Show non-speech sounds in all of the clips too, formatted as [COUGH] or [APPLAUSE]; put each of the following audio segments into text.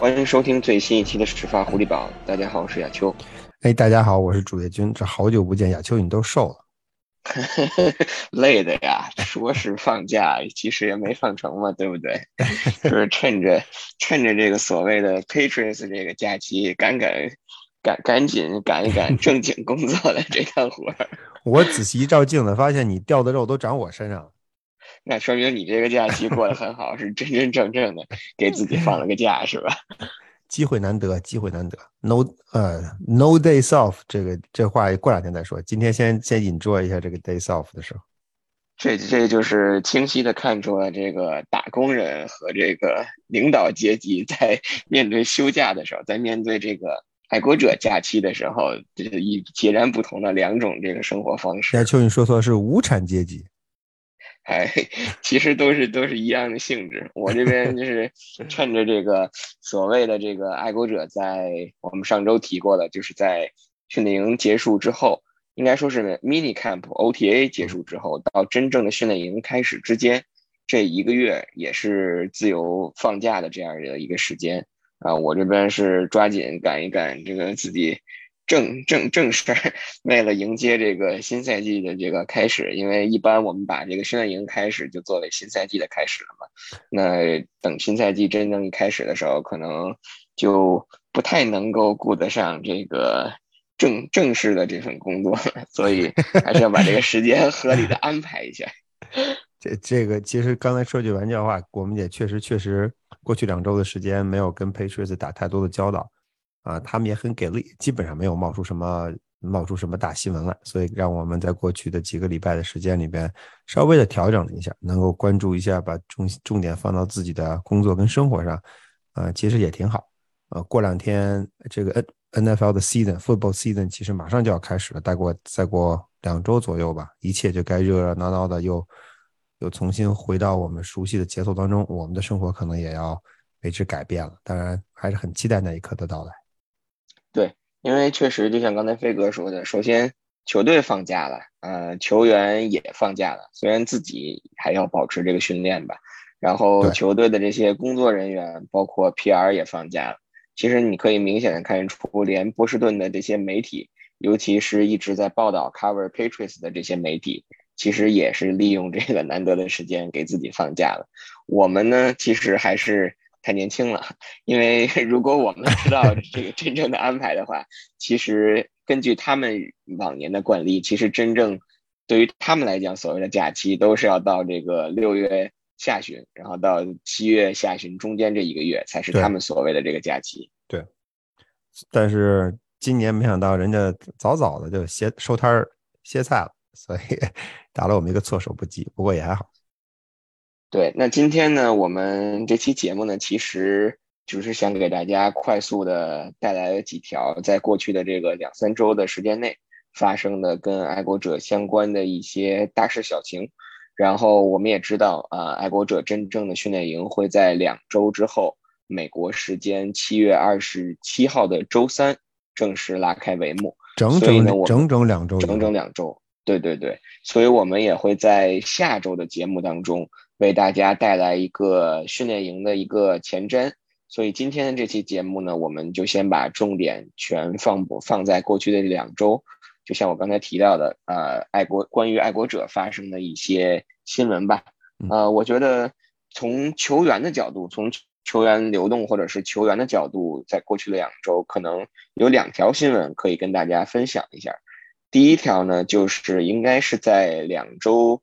欢迎收听最新一期的《始发狐狸堡》。大家好，我是亚秋。哎，大家好，我是主页君。这好久不见，亚秋，你都瘦了。[LAUGHS] 累的呀，说是放假，其实也没放成嘛，[LAUGHS] 对不对？[LAUGHS] 就是趁着趁着这个所谓的 Patriots 这个假期，赶赶赶赶紧赶一赶正经工作的这趟活儿。我仔细一照镜子，发现你掉的肉都长我身上了。那说明你这个假期过得很好，是真真正正的给自己放了个假，是吧？[LAUGHS] 机会难得，机会难得。No，呃，No days off，这个这话过两天再说。今天先先 enjoy 一下这个 days off 的时候。这这就是清晰的看出了这个打工人和这个领导阶级在面对休假的时候，在面对这个爱国者假期的时候，这是一截然不同的两种这个生活方式。亚秋，你说错，是无产阶级。哎，其实都是都是一样的性质。我这边就是趁着这个所谓的这个爱国者，在我们上周提过的，就是在训练营结束之后，应该说是 mini camp OTA 结束之后，到真正的训练营开始之间，这一个月也是自由放假的这样的一个时间啊。我这边是抓紧赶一赶这个自己。正 [LAUGHS] 正正是为了迎接这个新赛季的这个开始，因为一般我们把这个训练营开始就作为新赛季的开始了嘛。那等新赛季真正一开始的时候，可能就不太能够顾得上这个正正式的这份工作了，所以还是要把这个时间合理的安排一下。[LAUGHS] 这这个其实刚才说句玩笑话，我们也确实确实过去两周的时间没有跟 Patriots 打太多的交道。啊，他们也很给力，基本上没有冒出什么冒出什么大新闻来，所以让我们在过去的几个礼拜的时间里边，稍微的调整了一下，能够关注一下，把重重点放到自己的工作跟生活上，啊，其实也挺好。呃，过两天这个 N N F L 的 season football season 其实马上就要开始了，再过再过两周左右吧，一切就该热热闹闹的又又重新回到我们熟悉的节奏当中，我们的生活可能也要为之改变了。当然，还是很期待那一刻的到来。对，因为确实就像刚才飞哥说的，首先球队放假了，呃，球员也放假了，虽然自己还要保持这个训练吧。然后球队的这些工作人员，包括 PR 也放假了。其实你可以明显的看出，连波士顿的这些媒体，尤其是一直在报道 Cover Patriots 的这些媒体，其实也是利用这个难得的时间给自己放假了。我们呢，其实还是。太年轻了，因为 [LAUGHS] 如果我们知道 [LAUGHS] 这个真正的安排的话，其实根据他们往年的惯例，其实真正对于他们来讲，所谓的假期都是要到这个六月下旬，然后到七月下旬中间这一个月才是他们所谓的这个假期。对，但是今年没想到人家早早的就歇收摊儿歇菜了，所以 [LAUGHS] 打了我们一个措手不及。不过也还好。对，那今天呢，我们这期节目呢，其实就是想给大家快速的带来几条在过去的这个两三周的时间内发生的跟爱国者相关的一些大事小情。然后我们也知道啊，爱国者真正的训练营会在两周之后，美国时间七月二十七号的周三正式拉开帷幕。整整整整两周，整整两周。对对对，所以我们也会在下周的节目当中。为大家带来一个训练营的一个前瞻，所以今天的这期节目呢，我们就先把重点全放放在过去的两周，就像我刚才提到的，呃，爱国关于爱国者发生的一些新闻吧。呃，我觉得从球员的角度，从球员流动或者是球员的角度，在过去的两周，可能有两条新闻可以跟大家分享一下。第一条呢，就是应该是在两周。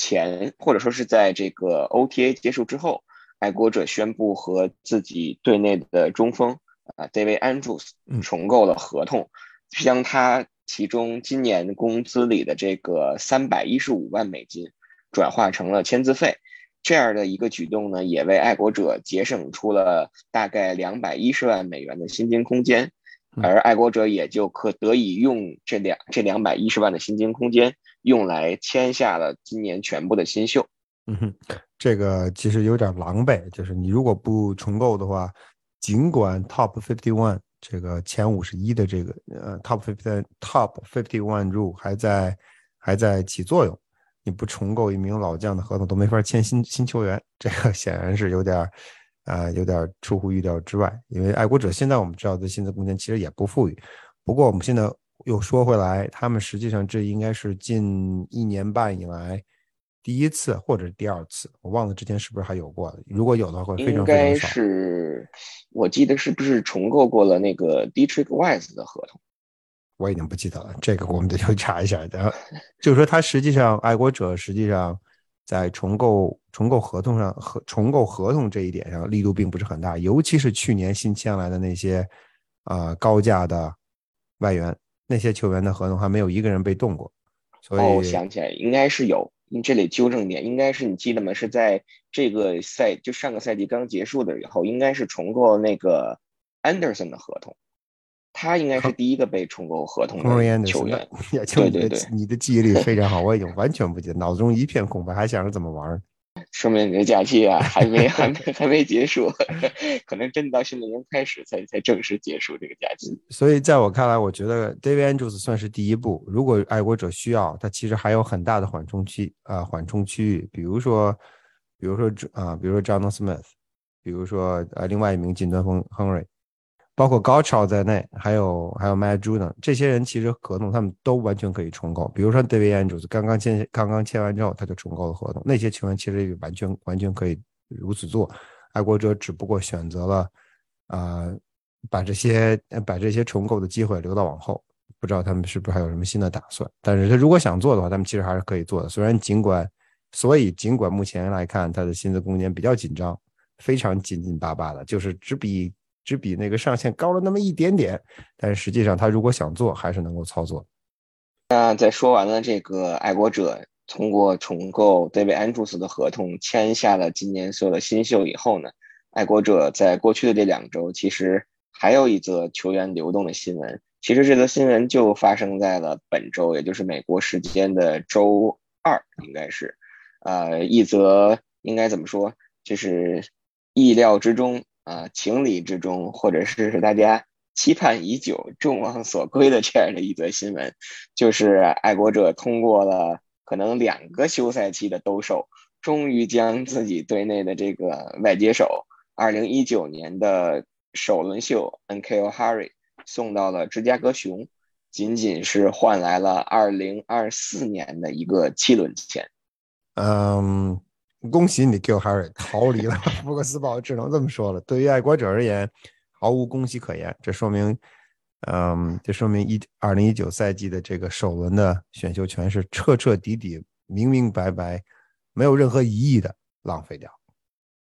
前或者说是在这个 OTA 结束之后，爱国者宣布和自己队内的中锋啊 David Andrews 重构了合同，将他其中今年工资里的这个三百一十五万美金转化成了签字费，这样的一个举动呢，也为爱国者节省出了大概两百一十万美元的薪金空间，而爱国者也就可得以用这两这两百一十万的薪金空间。用来签下了今年全部的新秀。嗯哼，这个其实有点狼狈，就是你如果不重构的话，尽管 Top Fifty One 这个前五十一的这个呃 Top Fifty Top Fifty One rule 还在还在起作用，你不重构一名老将的合同都没法签新新球员，这个显然是有点啊，有点出乎预料之外。因为爱国者现在我们知道的薪资空间其实也不富裕。不过我们现在又说回来，他们实际上这应该是近一年半以来第一次或者第二次，我忘了之前是不是还有过。如果有的话，会非常非常。应该是，我记得是不是重构过了那个 Dietrich Wise 的合同？我已经不记得了，这个我们得去查一下。然后就是说，他实际上爱国者实际上在重构重构合同上和重构合同这一点上力度并不是很大，尤其是去年新签来的那些啊高价的外援，那些球员的合同还没有一个人被动过。哦，我想起来应该是有，你这里纠正点，应该是你记得吗？是在这个赛就上个赛季刚结束的以后，应该是重构那个 Anderson 的合同。他应该是第一个被重构合同的球员。[LAUGHS] 对对对，你的记忆力非常好，我已经 [LAUGHS] 完全不记得，脑子中一片空白，还想着怎么玩。说明你的假期啊，[LAUGHS] 还没还没还没结束，可能真到训练营开始才才正式结束这个假期。所以在我看来，我觉得 David Andrews 算是第一步。如果爱国者需要，他其实还有很大的缓冲区啊，缓冲区域。比如说，比如说啊，比如说 John Smith，比如说呃，另外一名近端锋 Henry。包括高超在内，还有还有 Matt Juden 这些人，其实合同他们都完全可以重构。比如说 David Andrews 刚刚签刚刚签完之后，他就重构了合同。那些球员其实也完全完全可以如此做。爱国者只不过选择了啊，把这些把这些重构的机会留到往后。不知道他们是不是还有什么新的打算？但是他如果想做的话，他们其实还是可以做的。虽然尽管所以尽管目前来看，他的薪资空间比较紧张，非常紧紧巴巴的，就是只比。只比那个上限高了那么一点点，但是实际上他如果想做，还是能够操作。那在说完了这个爱国者通过重构 David Andrews 的合同签下了今年所有的新秀以后呢，爱国者在过去的这两周其实还有一则球员流动的新闻。其实这则新闻就发生在了本周，也就是美国时间的周二，应该是，呃，一则应该怎么说，就是意料之中。啊，情理之中，或者是大家期盼已久、众望所归的这样的一则新闻，就是爱国者通过了可能两个休赛期的兜售，终于将自己队内的这个外接手，二零一九年的首轮秀 N.K.O. Harry 送到了芝加哥熊，仅仅是换来了二零二四年的一个七轮签。嗯。恭喜你 g i l Harry 逃离了 [LAUGHS] 福克斯堡，只能这么说了。对于爱国者而言，毫无恭喜可言。这说明，嗯，这说明一二零一九赛季的这个首轮的选秀权是彻彻底底、明明白白、没有任何疑义的浪费掉。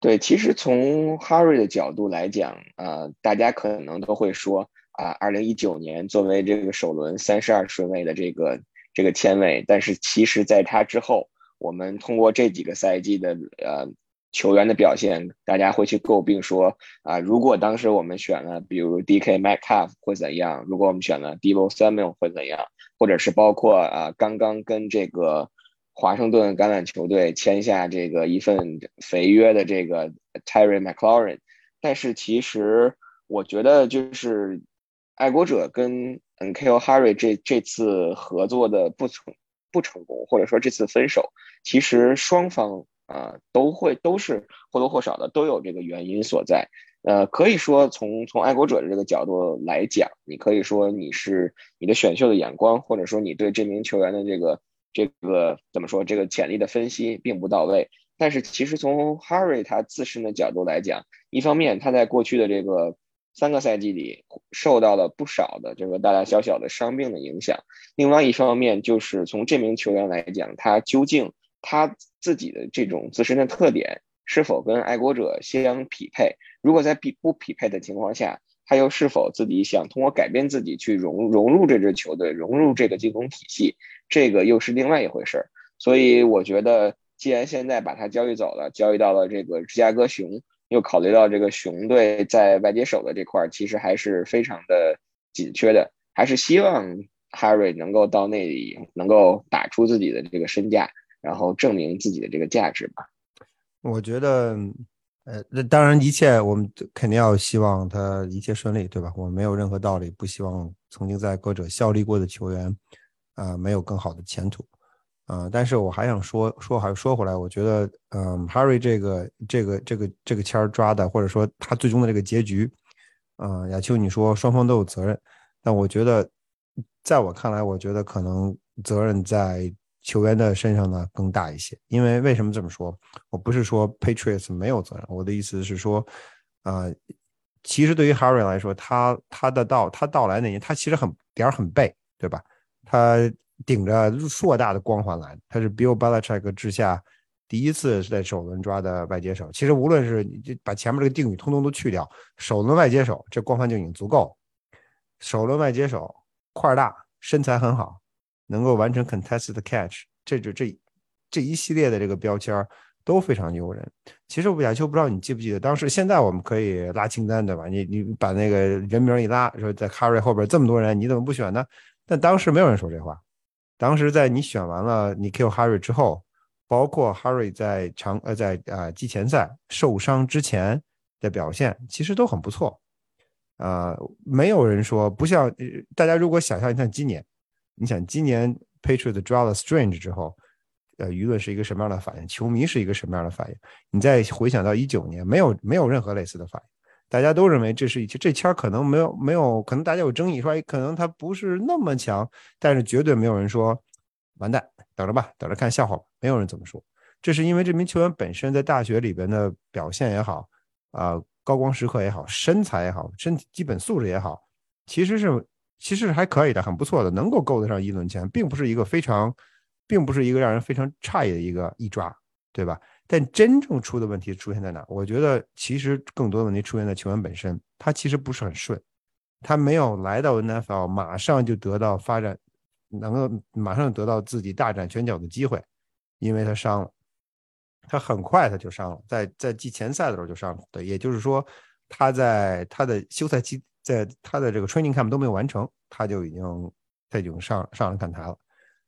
对，其实从 Harry 的角度来讲，呃，大家可能都会说啊，二零一九年作为这个首轮三十二顺位的这个这个签位，但是其实在他之后。我们通过这几个赛季的呃球员的表现，大家会去诟病说啊，如果当时我们选了比如 D.K. Metcalf 会怎样？如果我们选了 Debo Samuel 会怎样？或者是包括啊刚刚跟这个华盛顿橄榄球队签下这个一份肥约的这个 Terry McLaurin，但是其实我觉得就是爱国者跟 N.K.O. Harry 这这次合作的不成。不成功，或者说这次分手，其实双方啊都会都是或多或少的都有这个原因所在。呃，可以说从从爱国者的这个角度来讲，你可以说你是你的选秀的眼光，或者说你对这名球员的这个这个怎么说这个潜力的分析并不到位。但是其实从 Harry 他自身的角度来讲，一方面他在过去的这个。三个赛季里受到了不少的这个大大小小的伤病的影响。另外一方面，就是从这名球员来讲，他究竟他自己的这种自身的特点是否跟爱国者相匹配？如果在匹不匹配的情况下，他又是否自己想通过改变自己去融融入这支球队，融入这个进攻体系？这个又是另外一回事儿。所以我觉得，既然现在把他交易走了，交易到了这个芝加哥熊。又考虑到这个熊队在外接手的这块儿其实还是非常的紧缺的，还是希望 Harry 能够到那里能够打出自己的这个身价，然后证明自己的这个价值吧。我觉得，呃，那当然一切我们肯定要希望他一切顺利，对吧？我们没有任何道理不希望曾经在歌者效力过的球员啊没有更好的前途。啊，但是我还想说说，还说回来，我觉得，嗯，Harry 这个这个这个这个签儿抓的，或者说他最终的这个结局，啊，亚秋你说双方都有责任，但我觉得，在我看来，我觉得可能责任在球员的身上呢更大一些，因为为什么这么说？我不是说 Patriots 没有责任，我的意思是说，啊，其实对于 Harry 来说，他他的到他到来那年，他其实很点儿很背，对吧？他。顶着硕大的光环来，他是 Bill Belichick 之下第一次在首轮抓的外接手。其实无论是你把前面这个定语通通都去掉，首轮外接手这光环就已经足够。首轮外接手块大，身材很好，能够完成 contested catch，这就这这一系列的这个标签都非常诱人。其实亚秋不知道你记不记得，当时现在我们可以拉清单对吧？你你把那个人名一拉，说在 Harry 后边这么多人，你怎么不选呢？但当时没有人说这话。当时在你选完了你 kill Harry 之后，包括 Harry 在长呃在啊季前赛受伤之前的表现，其实都很不错。啊，没有人说不像大家如果想象一下今年，你想今年 Patriots draw 了 Strange 之后，呃，舆论是一个什么样的反应？球迷是一个什么样的反应？你再回想到一九年，没有没有任何类似的反应。大家都认为这是一这签可能没有没有可能大家有争议说可能他不是那么强，但是绝对没有人说完蛋，等着吧，等着看笑话吧，没有人这么说。这是因为这名球员本身在大学里边的表现也好，啊高光时刻也好，身材也好，身体基本素质也好，其实是其实还可以的，很不错的，能够够得上一轮签，并不是一个非常，并不是一个让人非常诧异的一个一抓，对吧？但真正出的问题出现在哪？我觉得其实更多的问题出现在球员本身，他其实不是很顺，他没有来到 NFL 马上就得到发展，能够马上得到自己大展拳脚的机会，因为他伤了，他很快他就伤了，在在季前赛的时候就伤了，对，也就是说他在他的休赛期，在他的这个 training camp 都没有完成，他就已经他已经上上了看台了。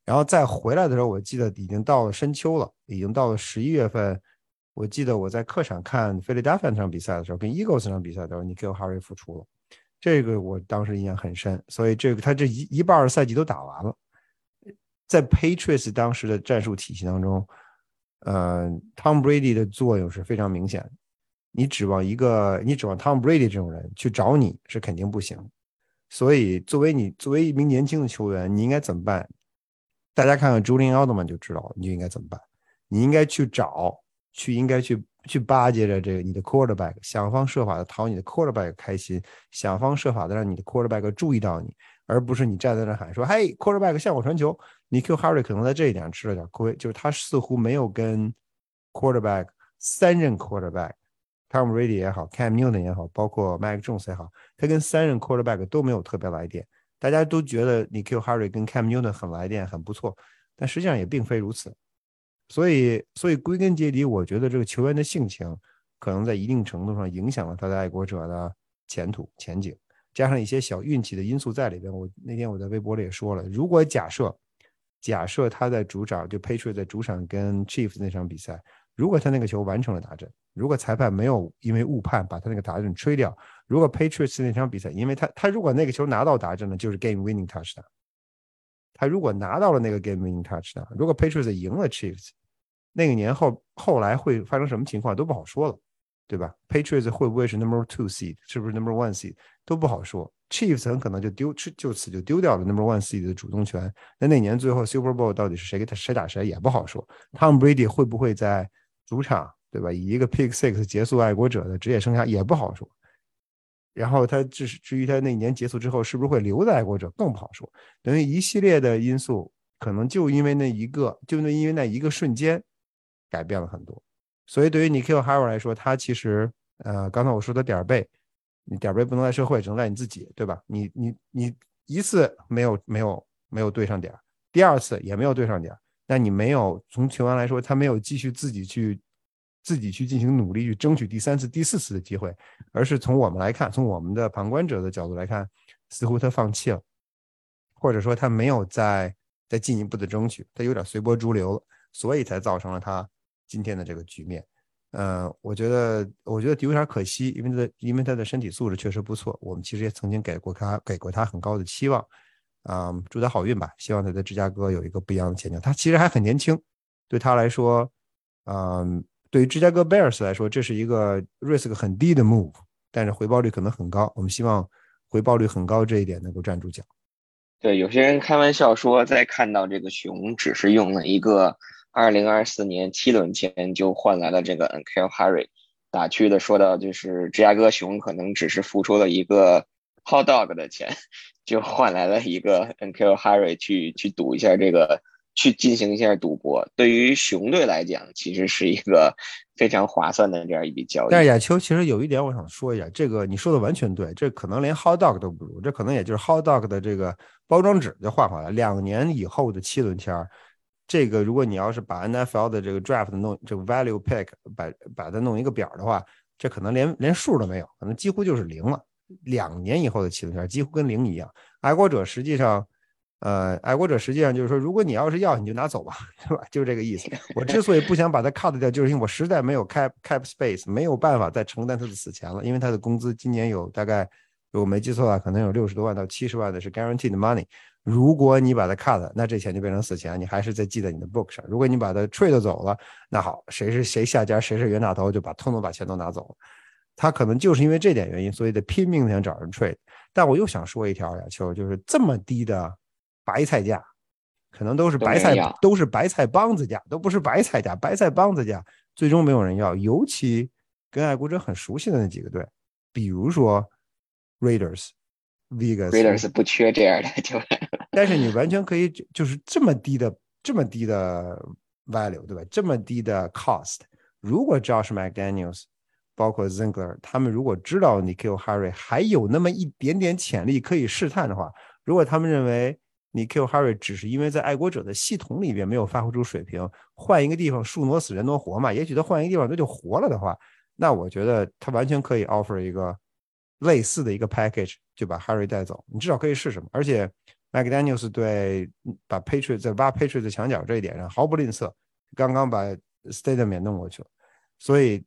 然后再回来的时候，我记得已经到了深秋了，已经到了十一月份。我记得我在客场看菲利达菲那场比赛的时候，跟 Eagles 那场比赛的时候，你给我 Harry 复出了，这个我当时印象很深。所以这个他这一一半的赛季都打完了，在 Patriots 当时的战术体系当中，呃，Tom Brady 的作用是非常明显的。你指望一个，你指望 Tom Brady 这种人去找你是肯定不行。所以作为你作为一名年轻的球员，你应该怎么办？大家看看朱林奥特曼就知道，你就应该怎么办？你应该去找，去应该去去巴结着这个你的 quarterback，想方设法的讨你的 quarterback 开心，想方设法的让你的 quarterback 注意到你，而不是你站在那喊说：“嘿，quarterback 向我传球。”你 Q Harry 可能在这一点吃了点亏，就是他似乎没有跟 quarterback 三任 quarterback，Tom Brady 也好，Cam Newton 也好，包括 Mike Jones 也好，他跟三任 quarterback 都没有特别来电。大家都觉得你 Q Harry 跟 Cam Newton 很来电，很不错，但实际上也并非如此。所以，所以归根结底，我觉得这个球员的性情可能在一定程度上影响了他的爱国者的前途前景，加上一些小运气的因素在里边。我那天我在微博里也说了，如果假设假设他在主场就 Patriot 在主场跟 Chief 那场比赛。如果他那个球完成了达阵，如果裁判没有因为误判把他那个达阵吹掉，如果 Patriots 那场比赛，因为他他如果那个球拿到达阵了，就是 game winning touchdown。他如果拿到了那个 game winning touchdown，如果 Patriots 赢了 Chiefs，那个年后后来会发生什么情况都不好说了，对吧？Patriots 会不会是 number two seed，是不是 number one seed 都不好说。Chiefs 很可能就丢就此就丢掉了 number one seed 的主动权。那那年最后 Super Bowl 到底是谁给他谁打谁也不好说。Tom Brady 会不会在？主场对吧？以一个 pick six 结束爱国者的职业生涯也不好说。然后他至至于他那年结束之后是不是会留在爱国者更不好说。等于一系列的因素，可能就因为那一个，就那因为那一个瞬间改变了很多。所以对于 Nikhil Harry 来说，他其实呃，刚才我说的点儿背，你点儿背不能赖社会，只能赖你自己，对吧？你你你一次没有没有没有对上点儿，第二次也没有对上点儿。那你没有从球员来说，他没有继续自己去自己去进行努力去争取第三次、第四次的机会，而是从我们来看，从我们的旁观者的角度来看，似乎他放弃了，或者说他没有再再进一步的争取，他有点随波逐流，所以才造成了他今天的这个局面。嗯，我觉得我觉得有点可惜，因为他因为他的身体素质确实不错，我们其实也曾经给过他给过他很高的期望。啊，祝他好运吧。希望他在芝加哥有一个不一样的前景。他其实还很年轻，对他来说，嗯，对于芝加哥 Bears 来说，这是一个 risk 很低的 move，但是回报率可能很高。我们希望回报率很高这一点能够站住脚。对，有些人开玩笑说，在看到这个熊只是用了一个2024年七轮签就换来了这个 n k l Harry，打趣的说到，就是芝加哥熊可能只是付出了一个 hot dog 的钱，就换来了一个 n k l Harry 去去赌一下这个。去进行一下赌博，对于熊队来讲，其实是一个 [LAUGHS] 非常划算的这样一笔交易。但是亚秋，其实有一点我想说一下，这个你说的完全对，这可能连 hot dog 都不如，这可能也就是 hot dog 的这个包装纸就换回来。两年以后的七轮签儿，这个如果你要是把 NFL 的这个 draft 弄这个 value pick 把把它弄一个表的话，这可能连连数都没有，可能几乎就是零了。两年以后的七轮签几乎跟零一样。爱国者实际上。呃，爱国者实际上就是说，如果你要是要，你就拿走吧，[LAUGHS] 对吧？就是这个意思。[LAUGHS] 我之所以不想把它 cut 掉，就是因为我实在没有 cap cap space，没有办法再承担他的死钱了。因为他的工资今年有大概，如果没记错的话，可能有六十多万到七十万的是 guaranteed money。如果你把它 cut，那这钱就变成死钱，你还是在记在你的 book 上。如果你把它 trade 走了，那好，谁是谁下家，谁是冤大头，就把通通把钱都拿走了。他可能就是因为这点原因，所以得拼命想找人 trade。但我又想说一条呀，球就是这么低的。白菜价，可能都是白菜，都是白菜帮子价，都不是白菜价，白菜帮子价，最终没有人要。尤其跟爱国者很熟悉的那几个队，比如说 Raiders、Vegas。Raiders 不缺这样的球员，[LAUGHS] 但是你完全可以，就是这么低的、这么低的 value，对吧？这么低的 cost，如果 Josh McDaniels，包括 Zinger，他们如果知道 Nikhil Harry 还有那么一点点潜力可以试探的话，如果他们认为你 Kill Harry 只是因为在爱国者的系统里边没有发挥出水平，换一个地方树挪死人挪活嘛？也许他换一个地方他就活了的话，那我觉得他完全可以 offer 一个类似的一个 package，就把 Harry 带走。你至少可以试试嘛。而且 McDaniel's 对把 Patriot 在挖 Patriot 的墙角这一点上毫不吝啬，刚刚把 Stadium 也弄过去了。所以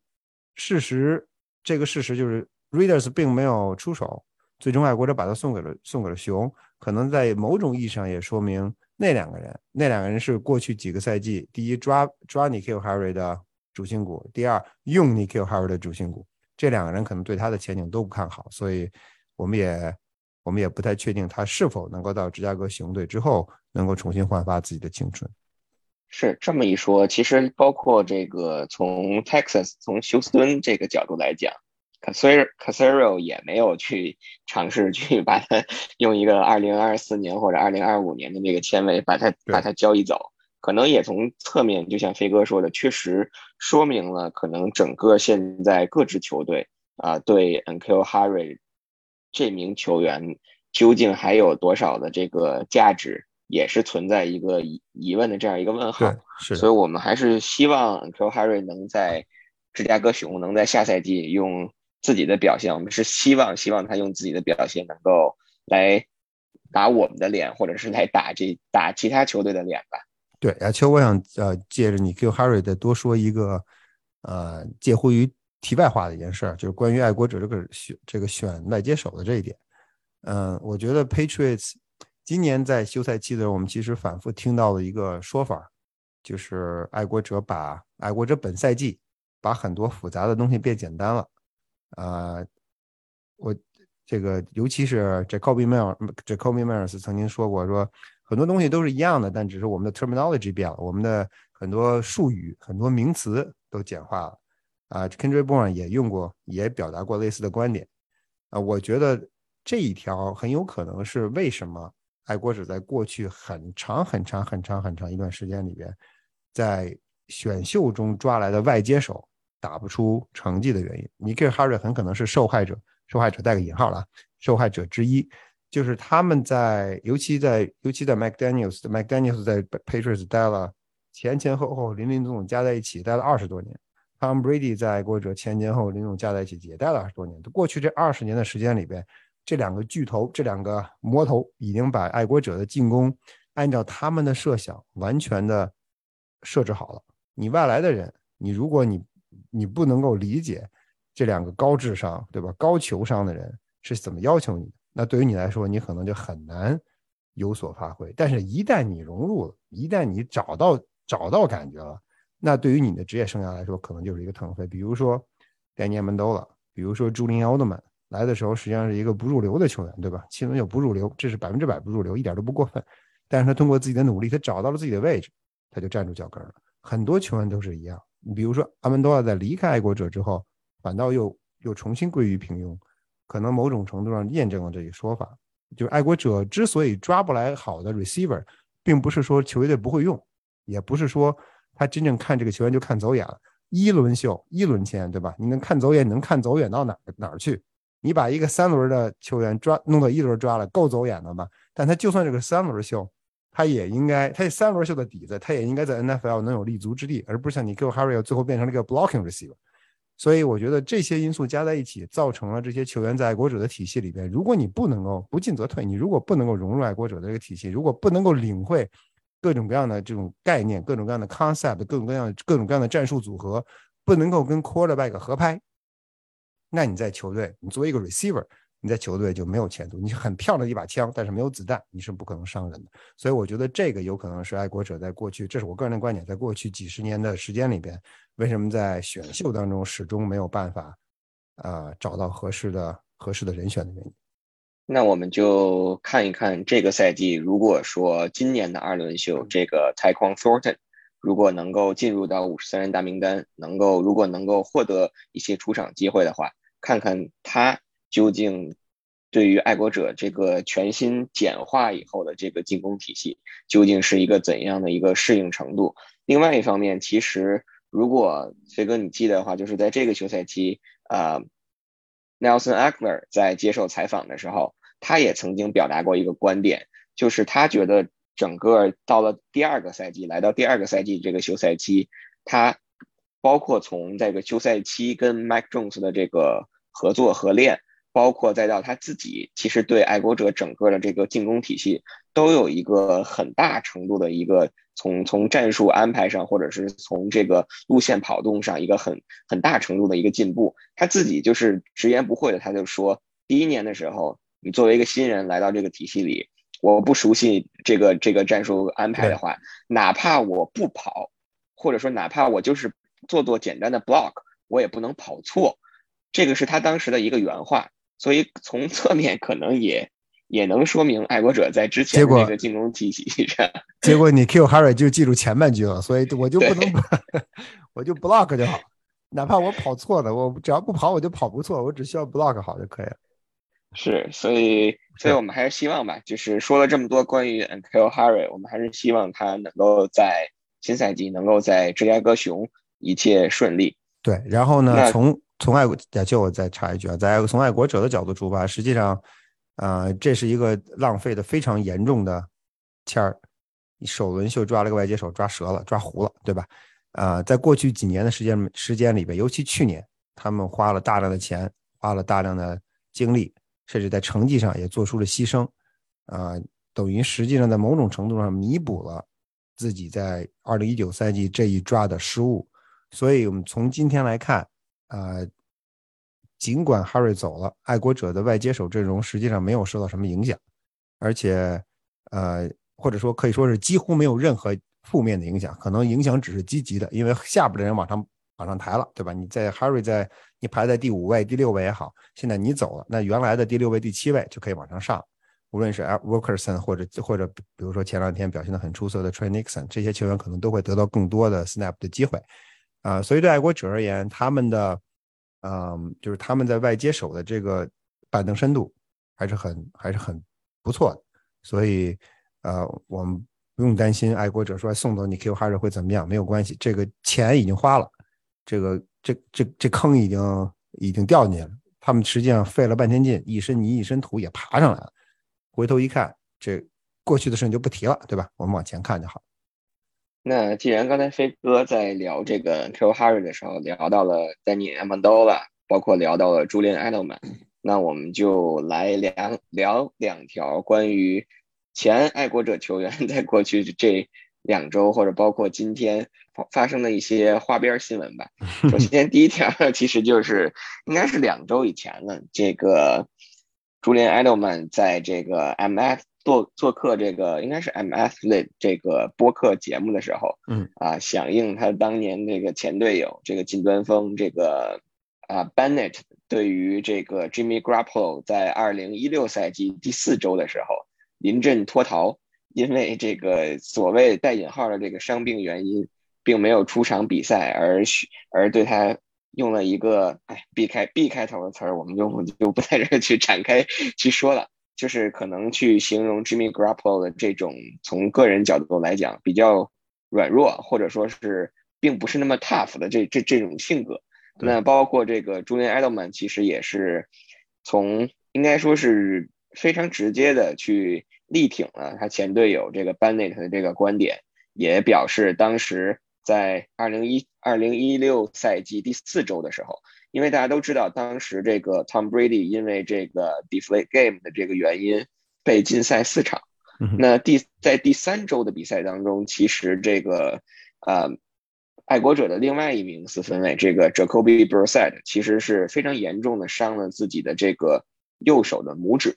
事实这个事实就是 Readers 并没有出手，最终爱国者把他送给了送给了熊。可能在某种意义上也说明那两个人，那两个人是过去几个赛季，第一抓抓 n i k i l Harry 的主心骨，第二用 Nikhil Harry 的主心骨，这两个人可能对他的前景都不看好，所以我们也我们也不太确定他是否能够到芝加哥熊队之后能够重新焕发自己的青春。是这么一说，其实包括这个从 Texas 从休斯敦这个角度来讲。Casero 也没有去尝试去把它用一个二零二四年或者二零二五年的这个签位把它把它交易走，可能也从侧面，就像飞哥说的，确实说明了可能整个现在各支球队啊对 n k l Harry 这名球员究竟还有多少的这个价值，也是存在一个疑疑问的这样一个问号。是，所以我们还是希望 l Harry 能在芝加哥熊能在下赛季用。自己的表现，我们是希望希望他用自己的表现能够来打我们的脸，或者是来打这打其他球队的脸吧。对，亚秋，我想呃借着你 Q Harry 再多说一个呃介乎于题外话的一件事，就是关于爱国者这个选这个选外接手的这一点。嗯，我觉得 Patriots 今年在休赛期的时候，我们其实反复听到了一个说法，就是爱国者把爱国者本赛季把很多复杂的东西变简单了。啊，我这个尤其是 Jacoby Myers，Jacoby Myers 曾经说过，说很多东西都是一样的，但只是我们的 terminology 变了，我们的很多术语、很多名词都简化了。啊，Kendrick Bourne 也用过，也表达过类似的观点。啊，我觉得这一条很有可能是为什么爱国者在过去很长、很长、很长、很长一段时间里边，在选秀中抓来的外接手。打不出成绩的原因，尼克·哈瑞很可能是受害者，受害者带个引号了，受害者之一，就是他们在，尤其在，尤其在 McDaniel's，McDaniel's 在 Patriots 待了前前后后，林林总总加在一起待了二十多年，Tom Brady 在爱国者前前后后林总加在一起也待了二十多年，过去这二十年的时间里边，这两个巨头，这两个魔头已经把爱国者的进攻按照他们的设想完全的设置好了，你外来的人，你如果你你不能够理解这两个高智商，对吧？高球商的人是怎么要求你的？那对于你来说，你可能就很难有所发挥。但是，一旦你融入了，一旦你找到找到感觉了，那对于你的职业生涯来说，可能就是一个腾飞。比如说丹尼尔·门多拉，比如说朱林·奥特曼来的时候，实际上是一个不入流的球员，对吧？七轮秀不入流，这是百分之百不入流，一点都不过分。但是他通过自己的努力，他找到了自己的位置，他就站住脚跟了。很多球员都是一样。你比如说阿门多拉在离开爱国者之后，反倒又又重新归于平庸，可能某种程度上验证了这一说法。就是爱国者之所以抓不来好的 receiver，并不是说球队不会用，也不是说他真正看这个球员就看走眼了。一轮秀，一轮签，对吧？你能看走眼，能看走眼到哪哪儿去？你把一个三轮的球员抓弄到一轮抓了，够走眼的吗？但他就算是个三轮秀。他也应该，他这三轮秀的底子，他也应该在 NFL 能有立足之地，而不是像你 Q Harry 最后变成了一个 blocking receiver。所以我觉得这些因素加在一起，造成了这些球员在爱国者的体系里边，如果你不能够不进则退，你如果不能够融入爱国者的这个体系，如果不能够领会各种各样的这种概念、各种各样的 concept、各种各样各种各样的战术组合，不能够跟 quarterback 合拍，那你在球队，你作为一个 receiver。你在球队就没有前途。你很漂亮的一把枪，但是没有子弹，你是不可能伤人的。所以我觉得这个有可能是爱国者在过去，这是我个人的观点，在过去几十年的时间里边，为什么在选秀当中始终没有办法，呃，找到合适的合适的人选的原因。那我们就看一看这个赛季，如果说今年的二轮秀这个 t y q u o n Thornton 如果能够进入到五十三人大名单，能够如果能够获得一些出场机会的话，看看他。究竟对于爱国者这个全新简化以后的这个进攻体系，究竟是一个怎样的一个适应程度？另外一方面，其实如果飞哥你记得的话，就是在这个休赛期，呃，Nelson Aguilar 在接受采访的时候，他也曾经表达过一个观点，就是他觉得整个到了第二个赛季，来到第二个赛季这个休赛期，他包括从这个休赛期跟 Mike Jones 的这个合作合练。包括再到他自己，其实对爱国者整个的这个进攻体系都有一个很大程度的一个从从战术安排上，或者是从这个路线跑动上一个很很大程度的一个进步。他自己就是直言不讳的，他就说，第一年的时候，你作为一个新人来到这个体系里，我不熟悉这个这个战术安排的话，哪怕我不跑，或者说哪怕我就是做做简单的 block，我也不能跑错。这个是他当时的一个原话。所以从侧面可能也也能说明爱国者在之前那个进攻体系上，[LAUGHS] 结果你 Q Harry 就记住前半句了，所以我就不能，我就 block 就好，哪怕我跑错了，我只要不跑我就跑不错，我只需要 block 好就可以了。是，所以所以我们还是希望吧，就是说了这么多关于 Q Harry，我们还是希望他能够在新赛季能够在芝加哥熊一切顺利。对，然后呢，从从爱国，就我再插一句啊，在从爱国者的角度出发，实际上，呃，这是一个浪费的非常严重的签儿。首轮秀抓了个外接手，抓折了，抓糊了，对吧？啊，在过去几年的时间时间里边，尤其去年，他们花了大量的钱，花了大量的精力，甚至在成绩上也做出了牺牲，啊，等于实际上在某种程度上弥补了自己在二零一九赛季这一抓的失误。所以我们从今天来看。呃，尽管 Harry 走了，爱国者的外接手阵容实际上没有受到什么影响，而且呃，或者说可以说是几乎没有任何负面的影响，可能影响只是积极的，因为下边的人往上往上抬了，对吧？你在 Harry 在你排在第五位、第六位也好，现在你走了，那原来的第六位、第七位就可以往上上，无论是 Wilkerson 或者或者比如说前两天表现的很出色的 Trey Nixon，这些球员可能都会得到更多的 snap 的机会。啊，所以对爱国者而言，他们的，嗯，就是他们在外接手的这个板凳深度还是很还是很不错的。所以，呃，我们不用担心爱国者说送走你 Q 哈瑞会怎么样，没有关系，这个钱已经花了，这个这这这坑已经已经掉进去了。他们实际上费了半天劲，一身泥一身土也爬上来了。回头一看，这过去的事情就不提了，对吧？我们往前看就好。那既然刚才飞哥在聊这个 Q Harry 的时候聊到了 Danny Amendola，包括聊到了 Julian Edelman，那我们就来聊聊两条关于前爱国者球员在过去这两周或者包括今天发生的一些花边新闻吧。[LAUGHS] 首先第一条其实就是应该是两周以前了，这个 Julian Edelman 在这个 MF 做做客这个应该是 M Athlete 这个播客节目的时候，嗯啊，响应他当年那个前队友这个近端锋这个啊 Bennett 对于这个 Jimmy Garoppolo 在二零一六赛季第四周的时候临阵脱逃，因为这个所谓带引号的这个伤病原因，并没有出场比赛，而而对他用了一个哎 B 开 B 开头的词儿，我们就就不在这去展开去说了。就是可能去形容 Jimmy Garoppolo 的这种从个人角度来讲比较软弱，或者说是并不是那么 tough 的这这这种性格。那包括这个 Julian Edelman 其实也是从应该说是非常直接的去力挺了他前队友这个 Bennett 的这个观点，也表示当时在二零一二零一六赛季第四周的时候。因为大家都知道，当时这个 Tom Brady 因为这个 deflate game 的这个原因被禁赛四场。那第在第三周的比赛当中，其实这个呃爱国者的另外一名四分卫这个 Jacoby Brissett 其实是非常严重的伤了自己的这个右手的拇指，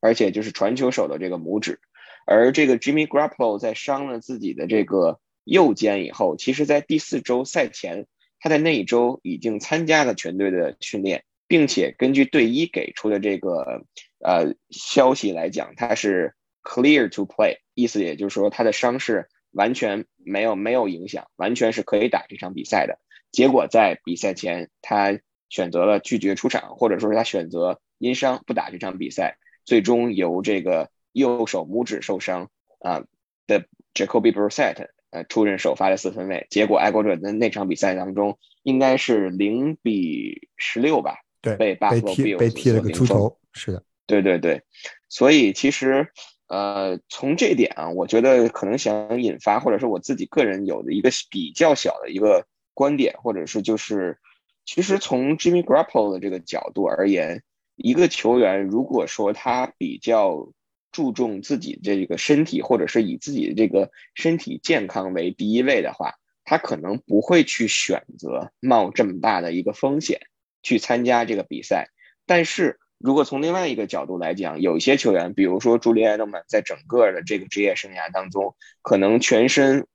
而且就是传球手的这个拇指。而这个 Jimmy Garoppolo 在伤了自己的这个右肩以后，其实在第四周赛前。他在那一周已经参加了全队的训练，并且根据队医给出的这个呃消息来讲，他是 clear to play，意思也就是说他的伤势完全没有没有影响，完全是可以打这场比赛的。结果在比赛前，他选择了拒绝出场，或者说是他选择因伤不打这场比赛，最终由这个右手拇指受伤啊的 Jacoby Brissett。呃，出任首发的四分卫，结果爱国者的那场比赛当中，应该是零比十六吧？对，被巴被踢被踢了个出头，是的，对对对。所以其实，呃，从这点啊，我觉得可能想引发，或者是我自己个人有的一个比较小的一个观点，或者是就是，其实从 Jimmy Garoppolo 的这个角度而言，一个球员如果说他比较。注重自己这个身体，或者是以自己的这个身体健康为第一位的话，他可能不会去选择冒这么大的一个风险去参加这个比赛。但是如果从另外一个角度来讲，有一些球员，比如说朱利安·德曼，在整个的这个职业生涯当中，可能全身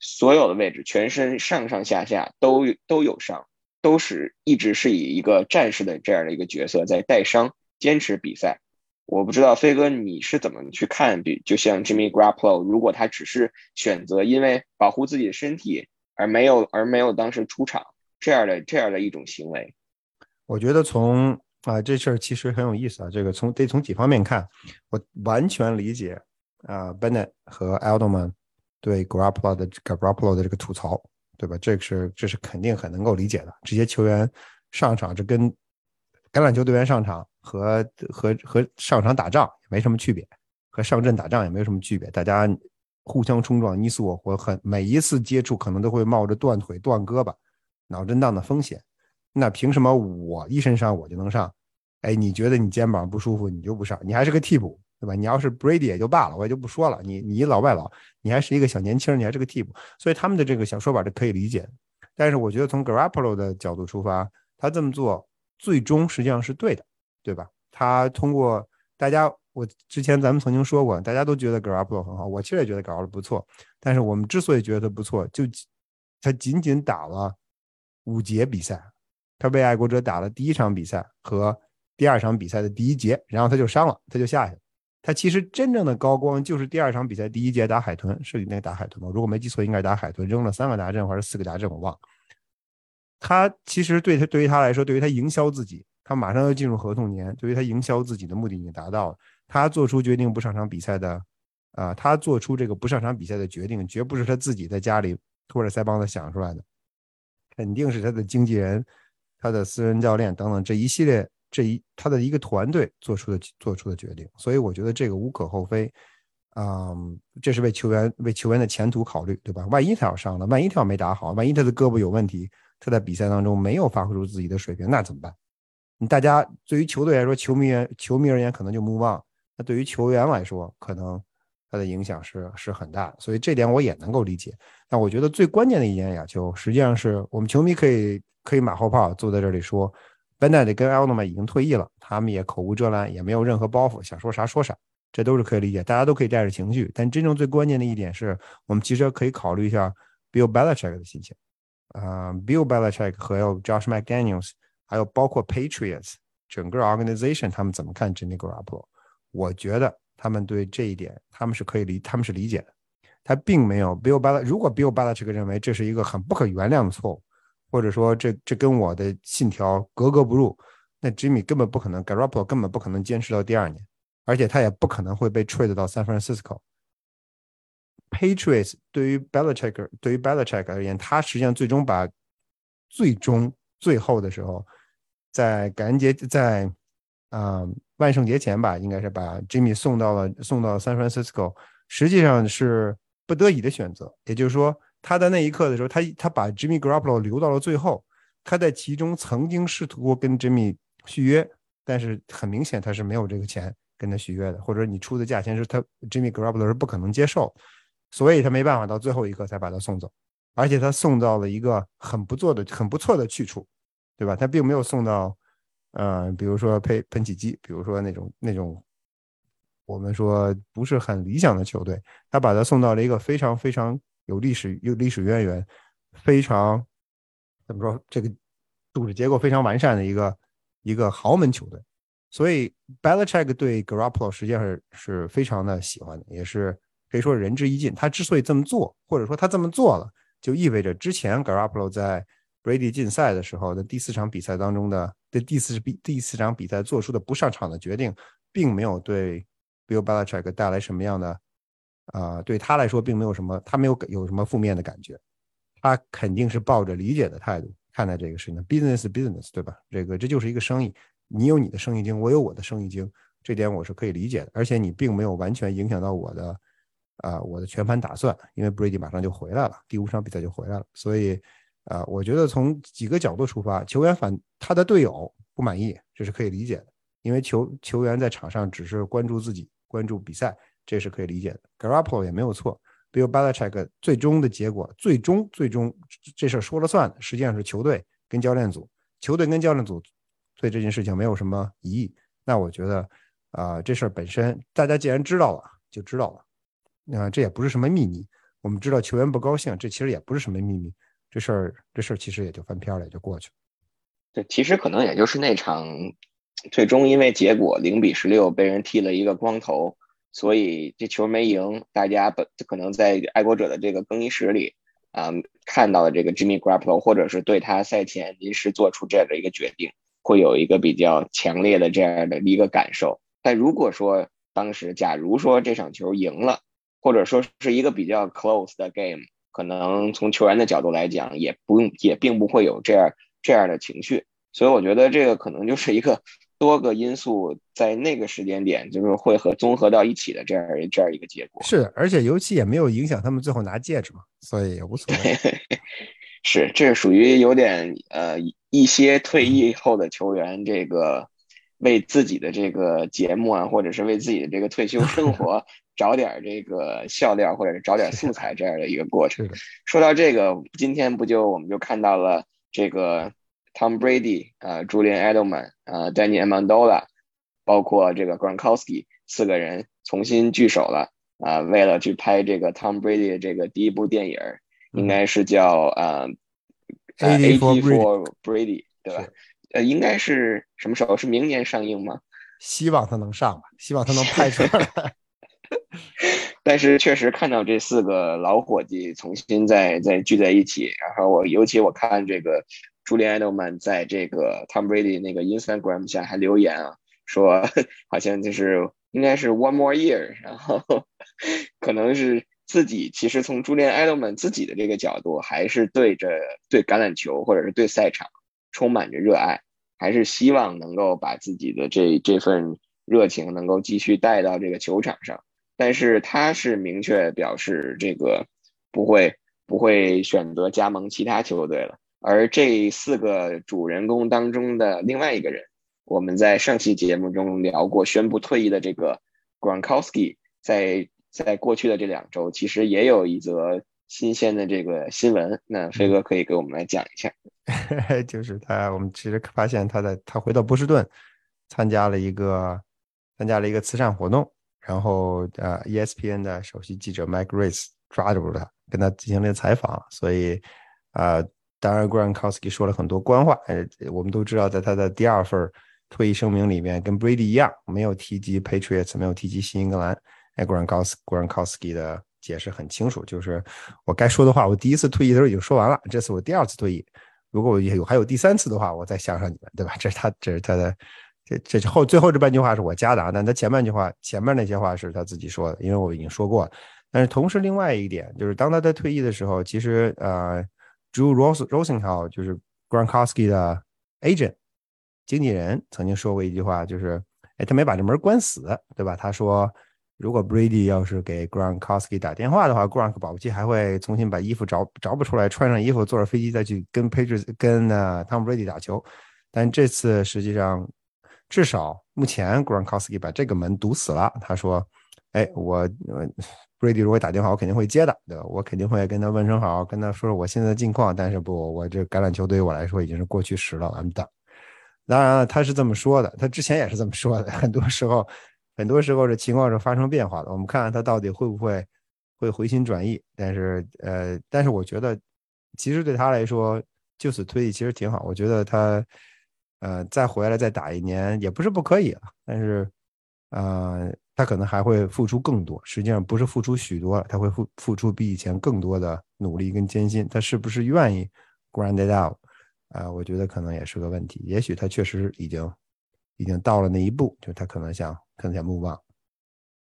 所有的位置，全身上上下下都都有伤，都是一直是以一个战士的这样的一个角色在带伤坚持比赛。我不知道飞哥你是怎么去看，比就像 Jimmy Garoppolo，如果他只是选择因为保护自己的身体而没有而没有当时出场这样的这样的一种行为，我觉得从啊这事儿其实很有意思啊，这个从得从几方面看，我完全理解啊 Bennett 和 Edelman 对 Garoppolo 的 Garoppolo 的这个吐槽，对吧？这个是这是肯定很能够理解的，这些球员上场这跟橄榄球队员上场。和和和上场打仗也没什么区别，和上阵打仗也没有什么区别，大家互相冲撞，你死我活，很每一次接触可能都会冒着断腿、断胳膊、脑震荡的风险。那凭什么我一身伤我就能上？哎，你觉得你肩膀不舒服你就不上？你还是个替补，对吧？你要是 Brady 也就罢了，我也就不说了。你你老外老，你还是一个小年轻，你还是个替补，所以他们的这个小说法是可以理解。但是我觉得从 Garoppolo 的角度出发，他这么做最终实际上是对的。对吧？他通过大家，我之前咱们曾经说过，大家都觉得 Garoppolo 很好，我其实也觉得 Garoppolo 不错。但是我们之所以觉得他不错，就他仅仅打了五节比赛，他被爱国者打了第一场比赛和第二场比赛的第一节，然后他就伤了，他就下去了。他其实真正的高光就是第二场比赛第一节打海豚，是那打海豚吗？如果没记错，应该打海豚，扔了三个大阵还是四个大阵，我忘了。他其实对他对于他来说，对于他营销自己。他马上要进入合同年，对于他营销自己的目的已经达到了。他做出决定不上场比赛的，啊，他做出这个不上场比赛的决定，绝不是他自己在家里托着腮帮子想出来的，肯定是他的经纪人、他的私人教练等等这一系列这一他的一个团队做出的做出的决定。所以我觉得这个无可厚非，嗯，这是为球员为球员的前途考虑，对吧？万一他要伤了，万一他要没打好，万一他的胳膊有问题，他在比赛当中没有发挥出自己的水平，那怎么办？大家对于球队来说，球迷球迷而言可能就目望；那对于球员来说，可能他的影响是是很大。所以这点我也能够理解。但我觉得最关键的一点呀，就实际上是我们球迷可以可以马后炮坐在这里说，Benet 跟 Eldman 已经退役了，他们也口无遮拦，也没有任何包袱，想说啥说啥。这都是可以理解，大家都可以带着情绪。但真正最关键的一点是我们其实可以考虑一下 Bill Belichick 的心情啊，Bill Belichick 和 Josh McDaniels，还有包括 Patriots 整个 organization 他们怎么看 Jimmy Garoppolo，我觉得他们对这一点他们是可以理，他们是理解的。他并没有 Bill b a l a 如果 Bill b a l a 认为这是一个很不可原谅的错误，或者说这这跟我的信条格格不入，那 Jimmy 根本不可能 Garoppolo 根本不可能坚持到第二年，而且他也不可能会被 trade 到 San Francisco。Patriots 对于 Belichick 对于 Belichick 而言，他实际上最终把最终最后的时候在感恩节在啊万圣节前吧，应该是把 Jimmy 送到了送到 San Francisco，实际上是不得已的选择。也就是说，他在那一刻的时候，他他把 Jimmy Garoppolo 留到了最后。他在其中曾经试图过跟 Jimmy 续约，但是很明显他是没有这个钱。跟他续约的，或者你出的价钱是他 Jimmy Garoppolo 是不可能接受，所以他没办法到最后一刻才把他送走，而且他送到了一个很不错的、很不错的去处，对吧？他并没有送到，呃，比如说喷喷气机，比如说那种那种我们说不是很理想的球队，他把他送到了一个非常非常有历史、有历史渊源、非常怎么说这个组织结构非常完善的一个一个豪门球队。所以，Belichick 对 Garoppolo 实际上是是非常的喜欢的，也是可以说仁至义尽。他之所以这么做，或者说他这么做了，就意味着之前 Garoppolo 在 Brady 禁赛的时候的第四场比赛当中的的第四比第四场比赛做出的不上场的决定，并没有对 Bill Belichick 带来什么样的啊，对他来说并没有什么，他没有有什么负面的感觉，他肯定是抱着理解的态度看待这个事情。Business business，对吧？这个这就是一个生意。你有你的生意经，我有我的生意经，这点我是可以理解的。而且你并没有完全影响到我的，啊，我的全盘打算，因为 Brady 马上就回来了，第五场比赛就回来了。所以，啊，我觉得从几个角度出发，球员反他的队友不满意，这是可以理解的。因为球球员在场上只是关注自己，关注比赛，这是可以理解的。Garoppolo 也没有错，Bill Belichick 最终的结果，最终最终这事儿说了算，实际上是球队跟教练组，球队跟教练组。对这件事情没有什么疑义，那我觉得，啊，这事儿本身大家既然知道了，就知道了，那这也不是什么秘密。我们知道球员不高兴，这其实也不是什么秘密。这事儿，这事儿其实也就翻篇了，也就过去了。对，其实可能也就是那场，最终因为结果零比十六被人剃了一个光头，所以这球没赢。大家本可能在爱国者的这个更衣室里，啊，看到了这个 Jimmy Garoppolo，或者是对他赛前临时做出这样的一个决定。会有一个比较强烈的这样的一个感受，但如果说当时，假如说这场球赢了，或者说是一个比较 close 的 game，可能从球员的角度来讲，也不用也并不会有这样这样的情绪。所以我觉得这个可能就是一个多个因素在那个时间点就是会和综合到一起的这样这样一个结果。是，而且尤其也没有影响他们最后拿戒指嘛，所以也无所谓。[LAUGHS] 是，这是属于有点呃。一些退役后的球员，这个为自己的这个节目啊，或者是为自己的这个退休生 [LAUGHS] 活找点这个笑料，或者是找点素材这样的一个过程。[LAUGHS] 说到这个，今天不就我们就看到了这个 Tom Brady 啊，Julian Edelman 啊，Danny Amendola，包括这个 Gronkowski 四个人重新聚首了啊，为了去拍这个 Tom Brady 的这个第一部电影，应该是叫啊。A for Brady，对吧？呃，应该是什么时候？是明年上映吗？希望他能上吧，希望他能 [LAUGHS] 拍出来。[LAUGHS] 但是确实看到这四个老伙计重新再再聚在一起，然后我尤其我看这个朱莉安·德曼在这个 Tom Brady 那个 Instagram 下还留言啊，说 [LAUGHS] 好像就是应该是 One more year，然后可能是。自己其实从朱利安·埃德曼自己的这个角度，还是对着对橄榄球或者是对赛场充满着热爱，还是希望能够把自己的这这份热情能够继续带到这个球场上。但是他是明确表示这个不会不会选择加盟其他球队了。而这四个主人公当中的另外一个人，我们在上期节目中聊过，宣布退役的这个 Gronkowski 在。在过去的这两周，其实也有一则新鲜的这个新闻。那飞哥可以给我们来讲一下，[LAUGHS] 就是他，我们其实发现他在他回到波士顿，参加了一个参加了一个慈善活动，然后呃，ESPN 的首席记者 Mike Rice 抓住了他，跟他进行了采访。所以啊，当然 Gronkowski 说了很多官话。呃，我们都知道，在他的第二份退役声明里面，跟 Brady 一样，没有提及 Patriots，没有提及新英格兰。哎，Gronkowski 的解释很清楚，就是我该说的话，我第一次退役的时候已经说完了，这次我第二次退役。如果我有还有第三次的话，我再想想你们，对吧？这是他，这是他的，这这后最后这半句话是我加的啊，但他前半句话前面那些话是他自己说的，因为我已经说过了。但是同时另外一点就是，当他在退役的时候，其实呃，Drew Ros Rosenthal 就是 Gronkowski 的 agent 经纪人曾经说过一句话，就是哎，他没把这门关死，对吧？他说。如果 Brady 要是给 Gronkowski 打电话的话，Gronk 保不齐还会重新把衣服找找不出来，穿上衣服坐着飞机再去跟 Pages 跟呃 Tom Brady 打球。但这次实际上，至少目前 Gronkowski 把这个门堵死了。他说：“哎，我 Brady 如果打电话，我肯定会接的，对吧？我肯定会跟他问声好，跟他说说我现在的近况。但是不，我这橄榄球对于我来说已经是过去时了，I'm done。当然了，他是这么说的，他之前也是这么说的，[LAUGHS] 很多时候。”很多时候这情况是发生变化的，我们看看他到底会不会会回心转意。但是，呃，但是我觉得，其实对他来说，就此退役其实挺好。我觉得他，呃，再回来再打一年也不是不可以了。但是，呃，他可能还会付出更多。实际上不是付出许多，他会付付出比以前更多的努力跟艰辛。他是不是愿意 grind it out？啊，我觉得可能也是个问题。也许他确实已经已经到了那一步，就他可能想。看下目望。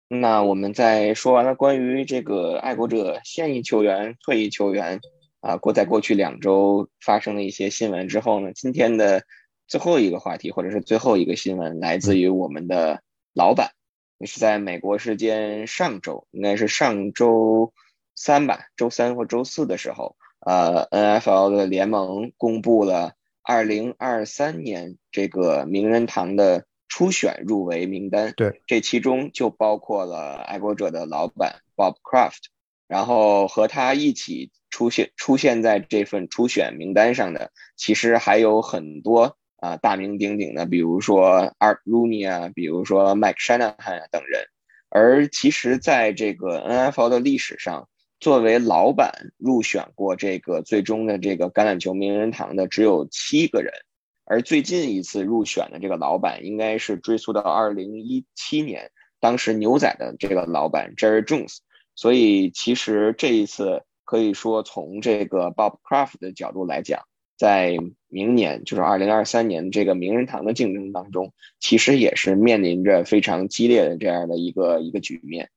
那我们在说完了关于这个爱国者现役球员、退役球员啊，过在过去两周发生的一些新闻之后呢，今天的最后一个话题或者是最后一个新闻来自于我们的老板，也是在美国时间上周，应该是上周三吧，周三或周四的时候，呃，NFL 的联盟公布了二零二三年这个名人堂的。初选入围名单，对，这其中就包括了爱国者的老板 Bob Kraft，然后和他一起出现出现在这份初选名单上的，其实还有很多啊大名鼎鼎的，比如说 Art Rooney 啊，比如说 Mike Shanahan 等人。而其实，在这个 NFL 的历史上，作为老板入选过这个最终的这个橄榄球名人堂的，只有七个人。而最近一次入选的这个老板，应该是追溯到二零一七年，当时牛仔的这个老板 Jerry Jones。所以其实这一次可以说，从这个 Bob Kraft 的角度来讲，在明年就是二零二三年这个名人堂的竞争当中，其实也是面临着非常激烈的这样的一个一个局面。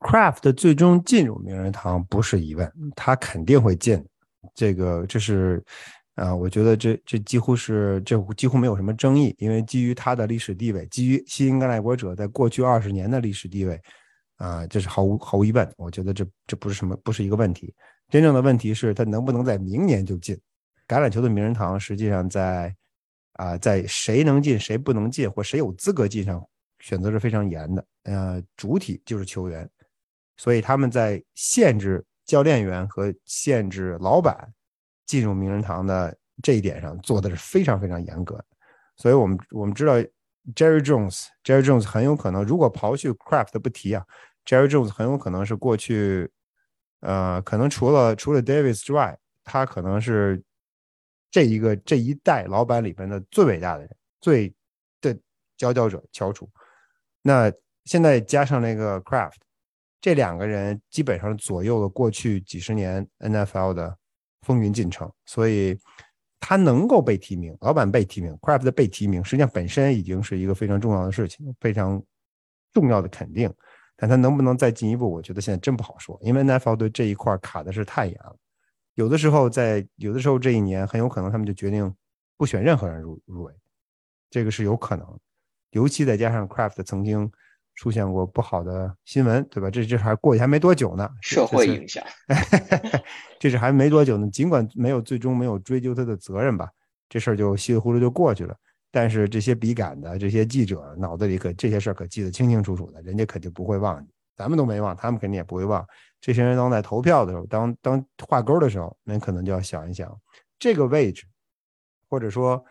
Craft 最终进入名人堂不是疑问，他肯定会进。这个这是。啊，我觉得这这几乎是这几乎没有什么争议，因为基于他的历史地位，基于新英格兰爱国者在过去二十年的历史地位，啊，这是毫无毫无疑问。我觉得这这不是什么不是一个问题，真正的问题是他能不能在明年就进橄榄球的名人堂。实际上在啊，在谁能进谁不能进或谁有资格进上，选择是非常严的。呃，主体就是球员，所以他们在限制教练员和限制老板。进入名人堂的这一点上做的是非常非常严格的，所以我们我们知道 Jerry Jones，Jerry Jones 很有可能，如果刨去 Craft 不提啊，Jerry Jones 很有可能是过去，呃，可能除了除了 Davis 之外，他可能是这一个这一代老板里边的最伟大的人，最的佼佼者翘楚。那现在加上那个 Craft，这两个人基本上左右了过去几十年 NFL 的。风云进程，所以他能够被提名，老板被提名，Craft 被提名，实际上本身已经是一个非常重要的事情，非常重要的肯定。但他能不能再进一步，我觉得现在真不好说，因为 NFL 对这一块卡的是太严了。有的时候在有的时候这一年很有可能他们就决定不选任何人入入围，这个是有可能，尤其再加上 Craft 曾经。出现过不好的新闻，对吧？这这还过去还没多久呢。社会影响，[LAUGHS] 这是还没多久呢。尽管没有最终没有追究他的责任吧，这事儿就稀里糊涂就过去了。但是这些笔杆的这些记者脑子里可这些事儿可记得清清楚楚的，人家肯定不会忘记。咱们都没忘，他们肯定也不会忘。这些人当在投票的时候，当当画勾的时候，那可能就要想一想这个位置，或者说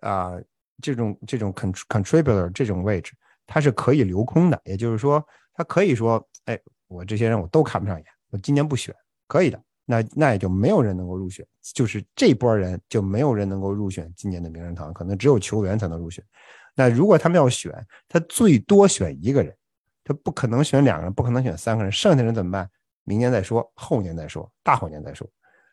啊这种这种 contributor 这种位置。它是可以留空的，也就是说，他可以说，哎，我这些人我都看不上眼，我今年不选，可以的。那那也就没有人能够入选，就是这波人就没有人能够入选今年的名人堂，可能只有球员才能入选。那如果他们要选，他最多选一个人，他不可能选两个人，不可能选三个人，剩下人怎么办？明年再说，后年再说，大后年再说。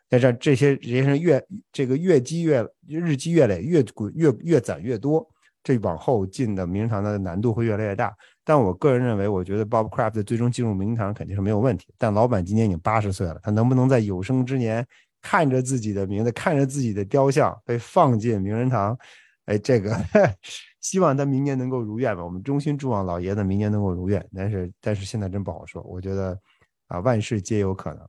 在这这些这些人越这个越积越日积月累，越滚越越攒越多，这往后进的名人堂的难度会越来越大。但我个人认为，我觉得 Bob Kraft 最终进入名人堂肯定是没有问题。但老板今年已经八十岁了，他能不能在有生之年看着自己的名字，看着自己的雕像被放进名人堂？哎，这个 [LAUGHS] 希望他明年能够如愿吧。我们衷心祝望老爷子明年能够如愿。但是，但是现在真不好说。我觉得啊，万事皆有可能。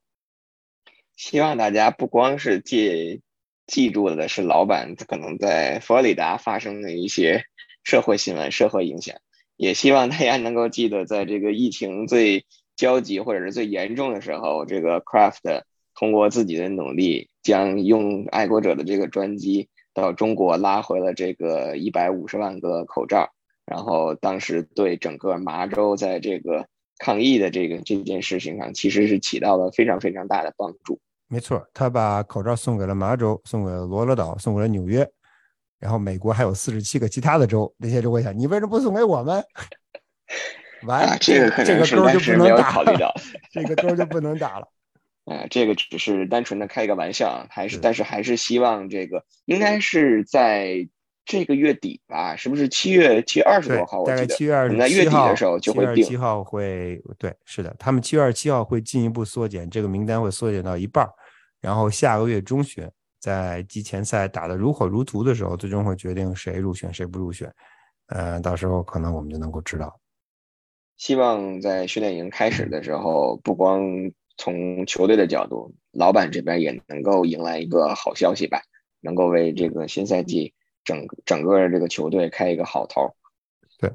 希望大家不光是记记住的是老板可能在佛罗里达发生的一些社会新闻、社会影响。也希望大家能够记得，在这个疫情最焦急或者是最严重的时候，这个 Craft 通过自己的努力，将用爱国者的这个专机到中国拉回了这个一百五十万个口罩，然后当时对整个麻州在这个抗疫的这个这件事情上，其实是起到了非常非常大的帮助。没错，他把口罩送给了麻州，送给了罗罗岛，送给了纽约。然后美国还有四十七个其他的州，那些州我想，你为什么不送给我们？完，这个这个勾就不能打了，这个勾就不能打了。啊，这个只是单纯的开一个玩笑，还是但是还是希望这个应该是在这个月底吧？是不是七月七月二十多号？大概七月二十七号，七月二十七号会对，是的，他们七月二十七号会进一步缩减这个名单，会缩减到一半儿，然后下个月中旬。在季前赛打得如火如荼的时候，最终会决定谁入选谁不入选。呃，到时候可能我们就能够知道。希望在训练营开始的时候，不光从球队的角度，老板这边也能够迎来一个好消息吧，能够为这个新赛季整整个这个球队开一个好头。对，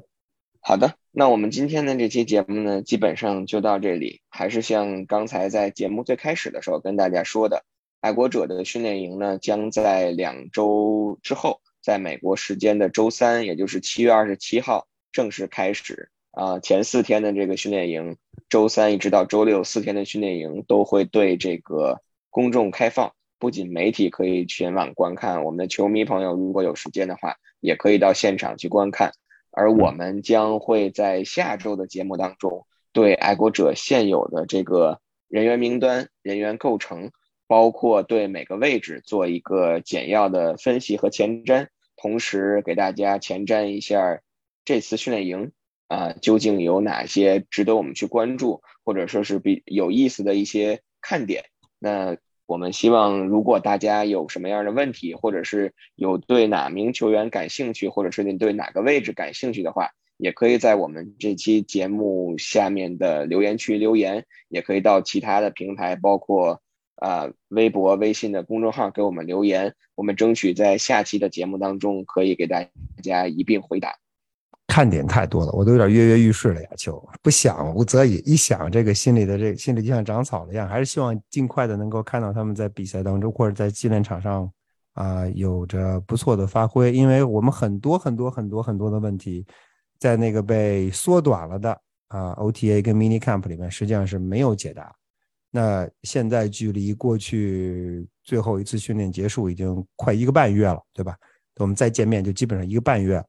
好的，那我们今天的这期节目呢，基本上就到这里。还是像刚才在节目最开始的时候跟大家说的。爱国者的训练营呢，将在两周之后，在美国时间的周三，也就是七月二十七号正式开始。啊，前四天的这个训练营，周三一直到周六四天的训练营都会对这个公众开放，不仅媒体可以前往观看，我们的球迷朋友如果有时间的话，也可以到现场去观看。而我们将会在下周的节目当中，对爱国者现有的这个人员名单、人员构成。包括对每个位置做一个简要的分析和前瞻，同时给大家前瞻一下这次训练营啊究竟有哪些值得我们去关注，或者说是比有意思的一些看点。那我们希望，如果大家有什么样的问题，或者是有对哪名球员感兴趣，或者是你对哪个位置感兴趣的话，也可以在我们这期节目下面的留言区留言，也可以到其他的平台，包括。啊，微博、微信的公众号给我们留言，我们争取在下期的节目当中可以给大家一并回答。看点太多了，我都有点跃跃欲试了呀！就不想无则已，一想这个心里的这心里就像长草了一样，还是希望尽快的能够看到他们在比赛当中或者在训练场上啊有着不错的发挥，因为我们很多很多很多很多的问题，在那个被缩短了的啊 OTA 跟 Mini Camp 里面实际上是没有解答。那现在距离过去最后一次训练结束已经快一个半月了，对吧？我们再见面就基本上一个半月。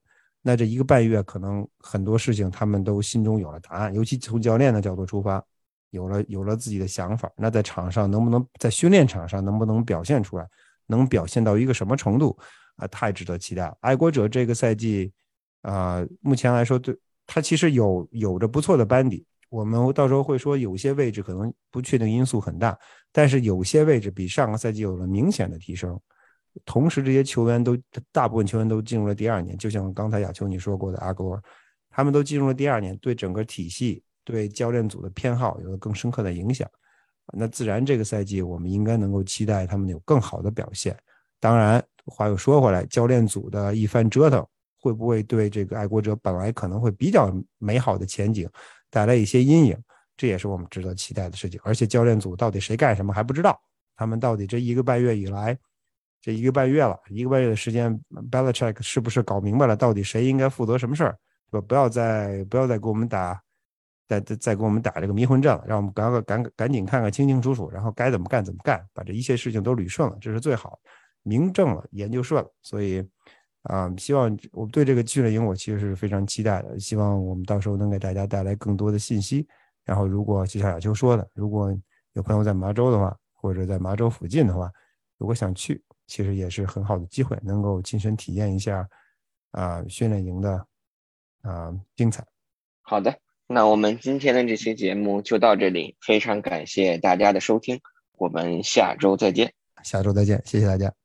那这一个半月，可能很多事情他们都心中有了答案，尤其从教练的角度出发，有了有了自己的想法。那在场上能不能在训练场上能不能表现出来？能表现到一个什么程度啊？太值得期待了。爱国者这个赛季啊，目前来说，对他其实有有着不错的班底。我们到时候会说，有些位置可能不确定因素很大，但是有些位置比上个赛季有了明显的提升。同时，这些球员都大部分球员都进入了第二年，就像刚才亚秋你说过的阿戈尔，他们都进入了第二年，对整个体系、对教练组的偏好有了更深刻的影响。那自然这个赛季我们应该能够期待他们有更好的表现。当然，话又说回来，教练组的一番折腾，会不会对这个爱国者本来可能会比较美好的前景？带来一些阴影，这也是我们值得期待的事情。而且教练组到底谁干什么还不知道，他们到底这一个半月以来，这一个半月了，一个半月的时间，Belichick 是不是搞明白了到底谁应该负责什么事儿？不，不要再不要再给我们打再再再给我们打这个迷魂阵了，让我们赶快赶赶紧看看清清楚楚，然后该怎么干怎么干，把这一切事情都捋顺了，这是最好，明正了，研究顺了。所以啊，希望我对这个训练营我其实是非常期待的，希望我们到时候能给大家带来更多的信息。然后，如果就像亚秋说的，如果有朋友在麻州的话，或者在麻州附近的话，如果想去，其实也是很好的机会，能够亲身体验一下啊训练营的啊精彩。好的。那我们今天的这期节目就到这里，非常感谢大家的收听，我们下周再见。下周再见，谢谢大家。